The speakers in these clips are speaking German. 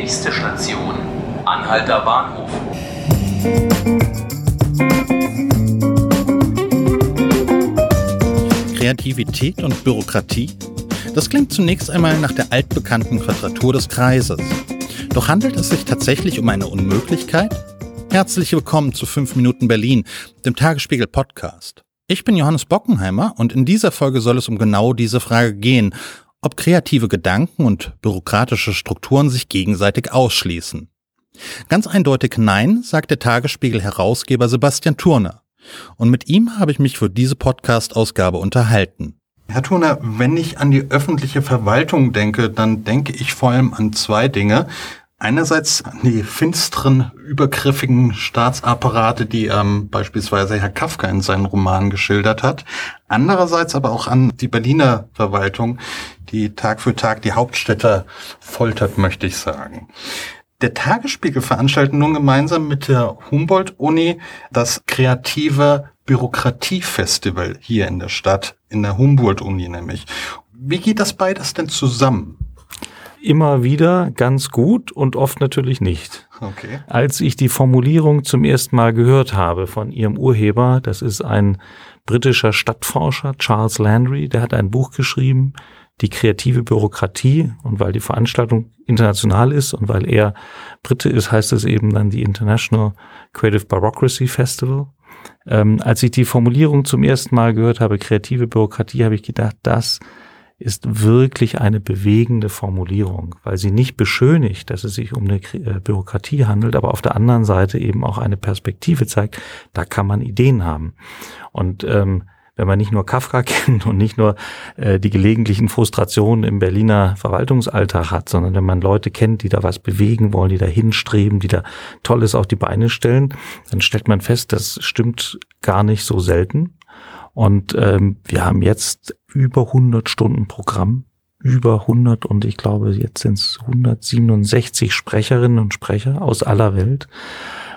Nächste Station, Anhalter Bahnhof. Kreativität und Bürokratie? Das klingt zunächst einmal nach der altbekannten Quadratur des Kreises. Doch handelt es sich tatsächlich um eine Unmöglichkeit? Herzlich willkommen zu 5 Minuten Berlin, dem Tagesspiegel Podcast. Ich bin Johannes Bockenheimer und in dieser Folge soll es um genau diese Frage gehen, ob kreative Gedanken und bürokratische Strukturen sich gegenseitig ausschließen. Ganz eindeutig nein, sagt der Tagesspiegel-Herausgeber Sebastian Turner. Und mit ihm habe ich mich für diese Podcast-Ausgabe unterhalten. Herr Turner, wenn ich an die öffentliche Verwaltung denke, dann denke ich vor allem an zwei Dinge. Einerseits die finsteren, übergriffigen Staatsapparate, die ähm, beispielsweise Herr Kafka in seinen Romanen geschildert hat. Andererseits aber auch an die Berliner Verwaltung, die Tag für Tag die Hauptstädte foltert, möchte ich sagen. Der Tagesspiegel veranstaltet nun gemeinsam mit der Humboldt-Uni das kreative Bürokratiefestival hier in der Stadt, in der Humboldt-Uni nämlich. Wie geht das beides denn zusammen? Immer wieder ganz gut und oft natürlich nicht. Okay. Als ich die Formulierung zum ersten Mal gehört habe von ihrem Urheber, das ist ein britischer Stadtforscher, Charles Landry, der hat ein Buch geschrieben, die kreative Bürokratie. Und weil die Veranstaltung international ist und weil er Brite ist, heißt es eben dann die International Creative Bureaucracy Festival. Ähm, als ich die Formulierung zum ersten Mal gehört habe, kreative Bürokratie, habe ich gedacht, das ist wirklich eine bewegende Formulierung, weil sie nicht beschönigt, dass es sich um eine äh, Bürokratie handelt, aber auf der anderen Seite eben auch eine Perspektive zeigt, da kann man Ideen haben. Und ähm, wenn man nicht nur Kafka kennt und nicht nur äh, die gelegentlichen Frustrationen im Berliner Verwaltungsalltag hat, sondern wenn man Leute kennt, die da was bewegen wollen, die da hinstreben, die da Tolles auf die Beine stellen, dann stellt man fest, das stimmt gar nicht so selten. Und ähm, wir haben jetzt über 100 Stunden Programm, über 100 und ich glaube jetzt sind es 167 Sprecherinnen und Sprecher aus aller Welt.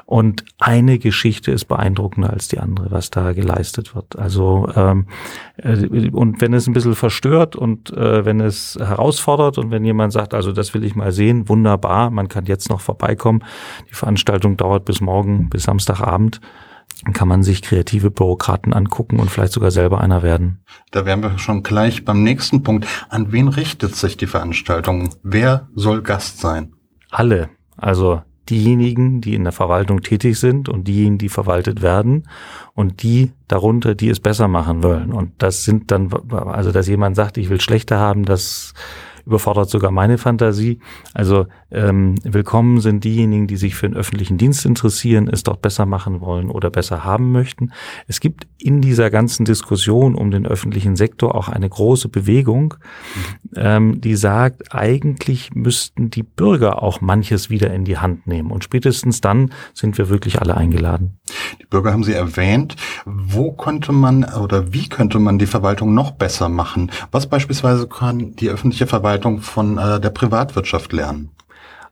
Und eine Geschichte ist beeindruckender als die andere, was da geleistet wird. Also ähm, äh, und wenn es ein bisschen verstört und äh, wenn es herausfordert und wenn jemand sagt, also das will ich mal sehen, wunderbar, man kann jetzt noch vorbeikommen. Die Veranstaltung dauert bis morgen, bis Samstagabend. Kann man sich kreative Bürokraten angucken und vielleicht sogar selber einer werden. Da wären wir schon gleich beim nächsten Punkt. An wen richtet sich die Veranstaltung? Wer soll Gast sein? Alle. Also diejenigen, die in der Verwaltung tätig sind und diejenigen, die verwaltet werden und die darunter, die es besser machen wollen. Und das sind dann, also dass jemand sagt, ich will schlechter haben, das überfordert sogar meine Fantasie. Also ähm, willkommen sind diejenigen, die sich für den öffentlichen Dienst interessieren, es dort besser machen wollen oder besser haben möchten. Es gibt in dieser ganzen Diskussion um den öffentlichen Sektor auch eine große Bewegung, ähm, die sagt, eigentlich müssten die Bürger auch manches wieder in die Hand nehmen. Und spätestens dann sind wir wirklich alle eingeladen. Die Bürger haben Sie erwähnt. Wo könnte man oder wie könnte man die Verwaltung noch besser machen? Was beispielsweise kann die öffentliche Verwaltung von äh, der Privatwirtschaft lernen?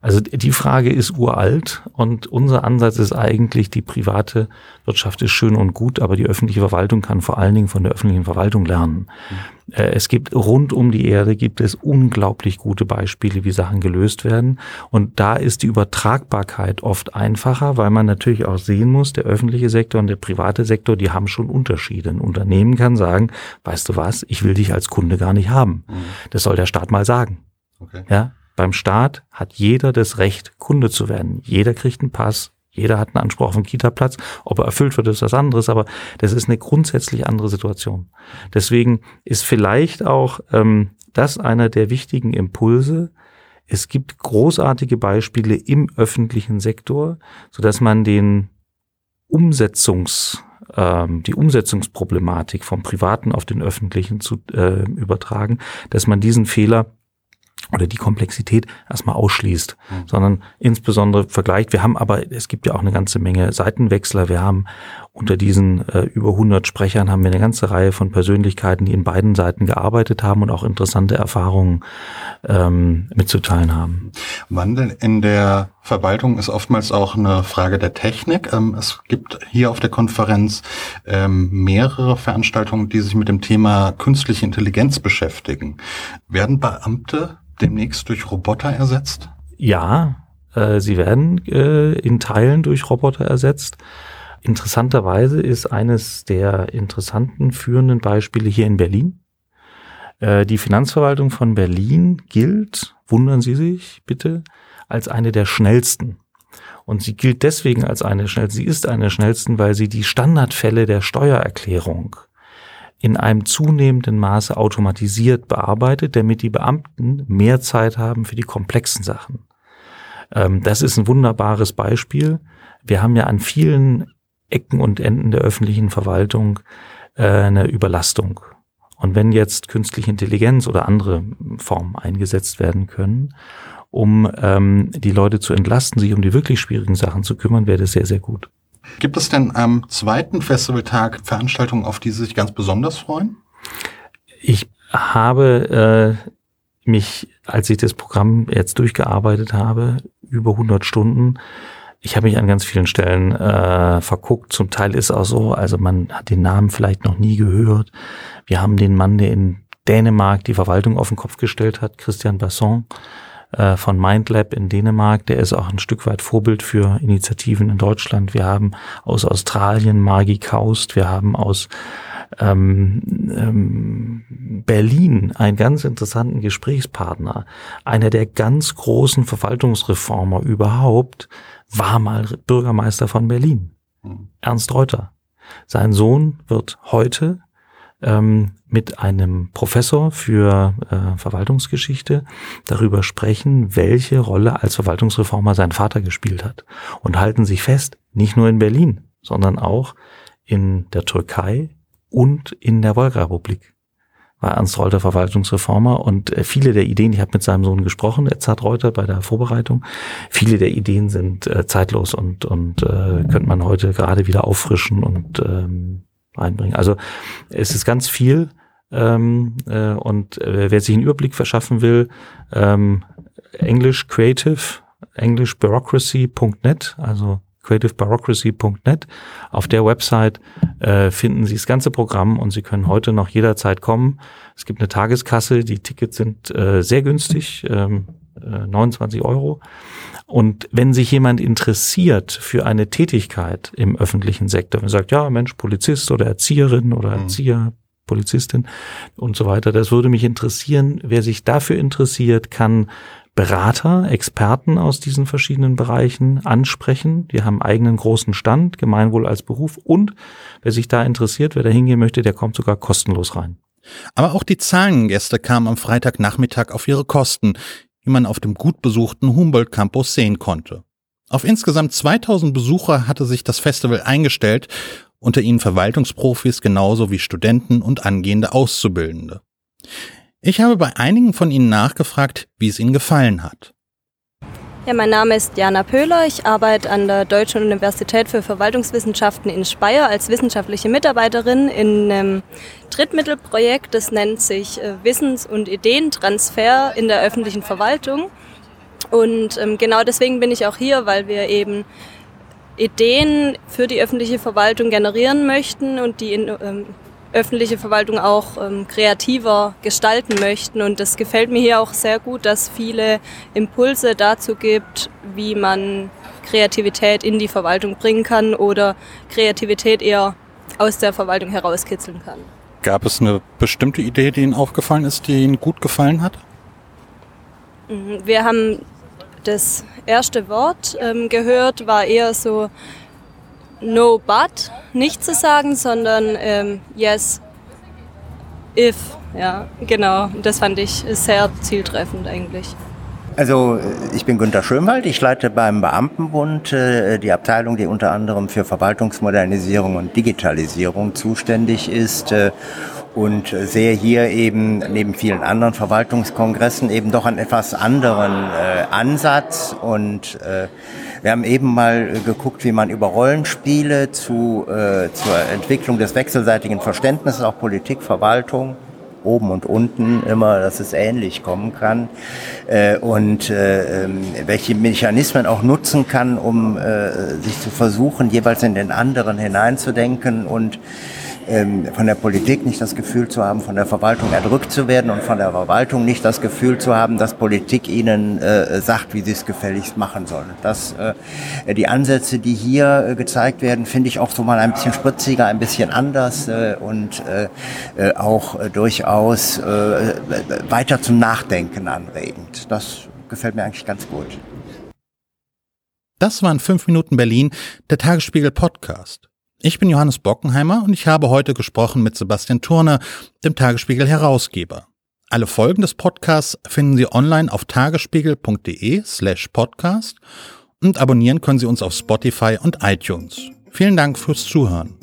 Also die Frage ist uralt und unser Ansatz ist eigentlich, die private Wirtschaft ist schön und gut, aber die öffentliche Verwaltung kann vor allen Dingen von der öffentlichen Verwaltung lernen. Mhm. Es gibt rund um die Erde gibt es unglaublich gute Beispiele, wie Sachen gelöst werden. Und da ist die Übertragbarkeit oft einfacher, weil man natürlich auch sehen muss, der öffentliche Sektor und der private Sektor, die haben schon Unterschiede. Ein Unternehmen kann sagen, weißt du was, ich will dich als Kunde gar nicht haben. Mhm. Das soll der Staat mal sagen. Okay. Ja, beim Staat hat jeder das Recht, Kunde zu werden. Jeder kriegt einen Pass, jeder hat einen Anspruch auf einen Kita-Platz. Ob er erfüllt wird, ist was anderes, aber das ist eine grundsätzlich andere Situation. Deswegen ist vielleicht auch ähm, das einer der wichtigen Impulse. Es gibt großartige Beispiele im öffentlichen Sektor, so dass man den Umsetzungs ähm, die Umsetzungsproblematik vom Privaten auf den Öffentlichen zu äh, übertragen, dass man diesen Fehler oder die Komplexität erstmal ausschließt, mhm. sondern insbesondere vergleicht. Wir haben aber, es gibt ja auch eine ganze Menge Seitenwechsler. Wir haben unter diesen äh, über 100 Sprechern haben wir eine ganze Reihe von Persönlichkeiten, die in beiden Seiten gearbeitet haben und auch interessante Erfahrungen ähm, mitzuteilen haben. Wandel in der Verwaltung ist oftmals auch eine Frage der Technik. Ähm, es gibt hier auf der Konferenz ähm, mehrere Veranstaltungen, die sich mit dem Thema künstliche Intelligenz beschäftigen. Werden Beamte demnächst durch Roboter ersetzt? ja, äh, sie werden äh, in Teilen durch Roboter ersetzt. Interessanterweise ist eines der interessanten führenden Beispiele hier in Berlin. Äh, die Finanzverwaltung von Berlin gilt, wundern Sie sich bitte, als eine der schnellsten. Und sie gilt deswegen als eine schnellsten, sie ist eine der schnellsten, weil sie die Standardfälle der Steuererklärung in einem zunehmenden Maße automatisiert bearbeitet, damit die Beamten mehr Zeit haben für die komplexen Sachen. Ähm, das ist ein wunderbares Beispiel. Wir haben ja an vielen Ecken und Enden der öffentlichen Verwaltung äh, eine Überlastung. Und wenn jetzt künstliche Intelligenz oder andere Formen eingesetzt werden können, um ähm, die Leute zu entlasten, sich um die wirklich schwierigen Sachen zu kümmern, wäre das sehr, sehr gut. Gibt es denn am zweiten Festivaltag Veranstaltungen, auf die Sie sich ganz besonders freuen? Ich habe äh, mich, als ich das Programm jetzt durchgearbeitet habe, über 100 Stunden, ich habe mich an ganz vielen Stellen äh, verguckt. Zum Teil ist auch so, also man hat den Namen vielleicht noch nie gehört. Wir haben den Mann, der in Dänemark die Verwaltung auf den Kopf gestellt hat, Christian Basson äh, von MindLab in Dänemark. Der ist auch ein Stück weit Vorbild für Initiativen in Deutschland. Wir haben aus Australien Margie Kaust. Wir haben aus ähm, ähm, Berlin einen ganz interessanten Gesprächspartner. Einer der ganz großen Verwaltungsreformer überhaupt war mal Bürgermeister von Berlin. Mhm. Ernst Reuter. Sein Sohn wird heute ähm, mit einem Professor für äh, Verwaltungsgeschichte darüber sprechen, welche Rolle als Verwaltungsreformer sein Vater gespielt hat. Und halten sich fest, nicht nur in Berlin, sondern auch in der Türkei und in der Wolga-Republik war Ernst Reuter Verwaltungsreformer und äh, viele der Ideen, ich habe mit seinem Sohn gesprochen, Edzard Reuter bei der Vorbereitung, viele der Ideen sind äh, zeitlos und, und äh, könnte man heute gerade wieder auffrischen und ähm, reinbringen. Also es ist ganz viel ähm, äh, und äh, wer sich einen Überblick verschaffen will, ähm, English Creative, englishbureaucracy.net, also creativebureaucracy.net. Auf der Website äh, finden Sie das ganze Programm und Sie können heute noch jederzeit kommen. Es gibt eine Tageskasse, die Tickets sind äh, sehr günstig, ähm, äh, 29 Euro. Und wenn sich jemand interessiert für eine Tätigkeit im öffentlichen Sektor und sagt, ja, Mensch, Polizist oder Erzieherin oder mhm. Erzieher, Polizistin und so weiter, das würde mich interessieren. Wer sich dafür interessiert, kann Berater, Experten aus diesen verschiedenen Bereichen ansprechen. Die haben eigenen großen Stand, Gemeinwohl als Beruf und wer sich da interessiert, wer da hingehen möchte, der kommt sogar kostenlos rein. Aber auch die Zahlengäste kamen am Freitagnachmittag auf ihre Kosten, wie man auf dem gut besuchten Humboldt Campus sehen konnte. Auf insgesamt 2000 Besucher hatte sich das Festival eingestellt, unter ihnen Verwaltungsprofis genauso wie Studenten und angehende Auszubildende. Ich habe bei einigen von Ihnen nachgefragt, wie es Ihnen gefallen hat. Ja, mein Name ist Jana Pöhler. Ich arbeite an der Deutschen Universität für Verwaltungswissenschaften in Speyer als wissenschaftliche Mitarbeiterin in einem Drittmittelprojekt. Das nennt sich äh, Wissens- und Ideentransfer in der öffentlichen Verwaltung. Und ähm, genau deswegen bin ich auch hier, weil wir eben Ideen für die öffentliche Verwaltung generieren möchten und die in, ähm, öffentliche Verwaltung auch ähm, kreativer gestalten möchten. Und das gefällt mir hier auch sehr gut, dass viele Impulse dazu gibt, wie man Kreativität in die Verwaltung bringen kann oder Kreativität eher aus der Verwaltung herauskitzeln kann. Gab es eine bestimmte Idee, die Ihnen aufgefallen ist, die Ihnen gut gefallen hat? Mhm, wir haben das erste Wort ähm, gehört, war eher so no but nicht zu sagen, sondern ähm, yes if. Ja, genau. Das fand ich sehr zieltreffend eigentlich. Also ich bin Günter Schönwald, ich leite beim Beamtenbund äh, die Abteilung, die unter anderem für Verwaltungsmodernisierung und Digitalisierung zuständig ist äh, und sehe hier eben neben vielen anderen Verwaltungskongressen eben doch einen etwas anderen äh, Ansatz. Und äh, wir haben eben mal geguckt, wie man über Rollenspiele zu, äh, zur Entwicklung des wechselseitigen Verständnisses, auch Politik, Verwaltung, oben und unten immer, dass es ähnlich kommen kann. Äh, und äh, ähm, welche Mechanismen auch nutzen kann, um äh, sich zu versuchen, jeweils in den anderen hineinzudenken. Und von der Politik nicht das Gefühl zu haben, von der Verwaltung erdrückt zu werden und von der Verwaltung nicht das Gefühl zu haben, dass Politik ihnen äh, sagt, wie sie es gefälligst machen sollen. Das, äh, die Ansätze, die hier äh, gezeigt werden, finde ich auch so mal ein bisschen spritziger, ein bisschen anders äh, und äh, auch durchaus weiter zum Nachdenken anregend. Das gefällt mir eigentlich ganz gut. Das waren 5 Minuten Berlin, der Tagesspiegel Podcast. Ich bin Johannes Bockenheimer und ich habe heute gesprochen mit Sebastian Turner, dem Tagesspiegel Herausgeber. Alle Folgen des Podcasts finden Sie online auf tagesspiegel.de slash podcast und abonnieren können Sie uns auf Spotify und iTunes. Vielen Dank fürs Zuhören.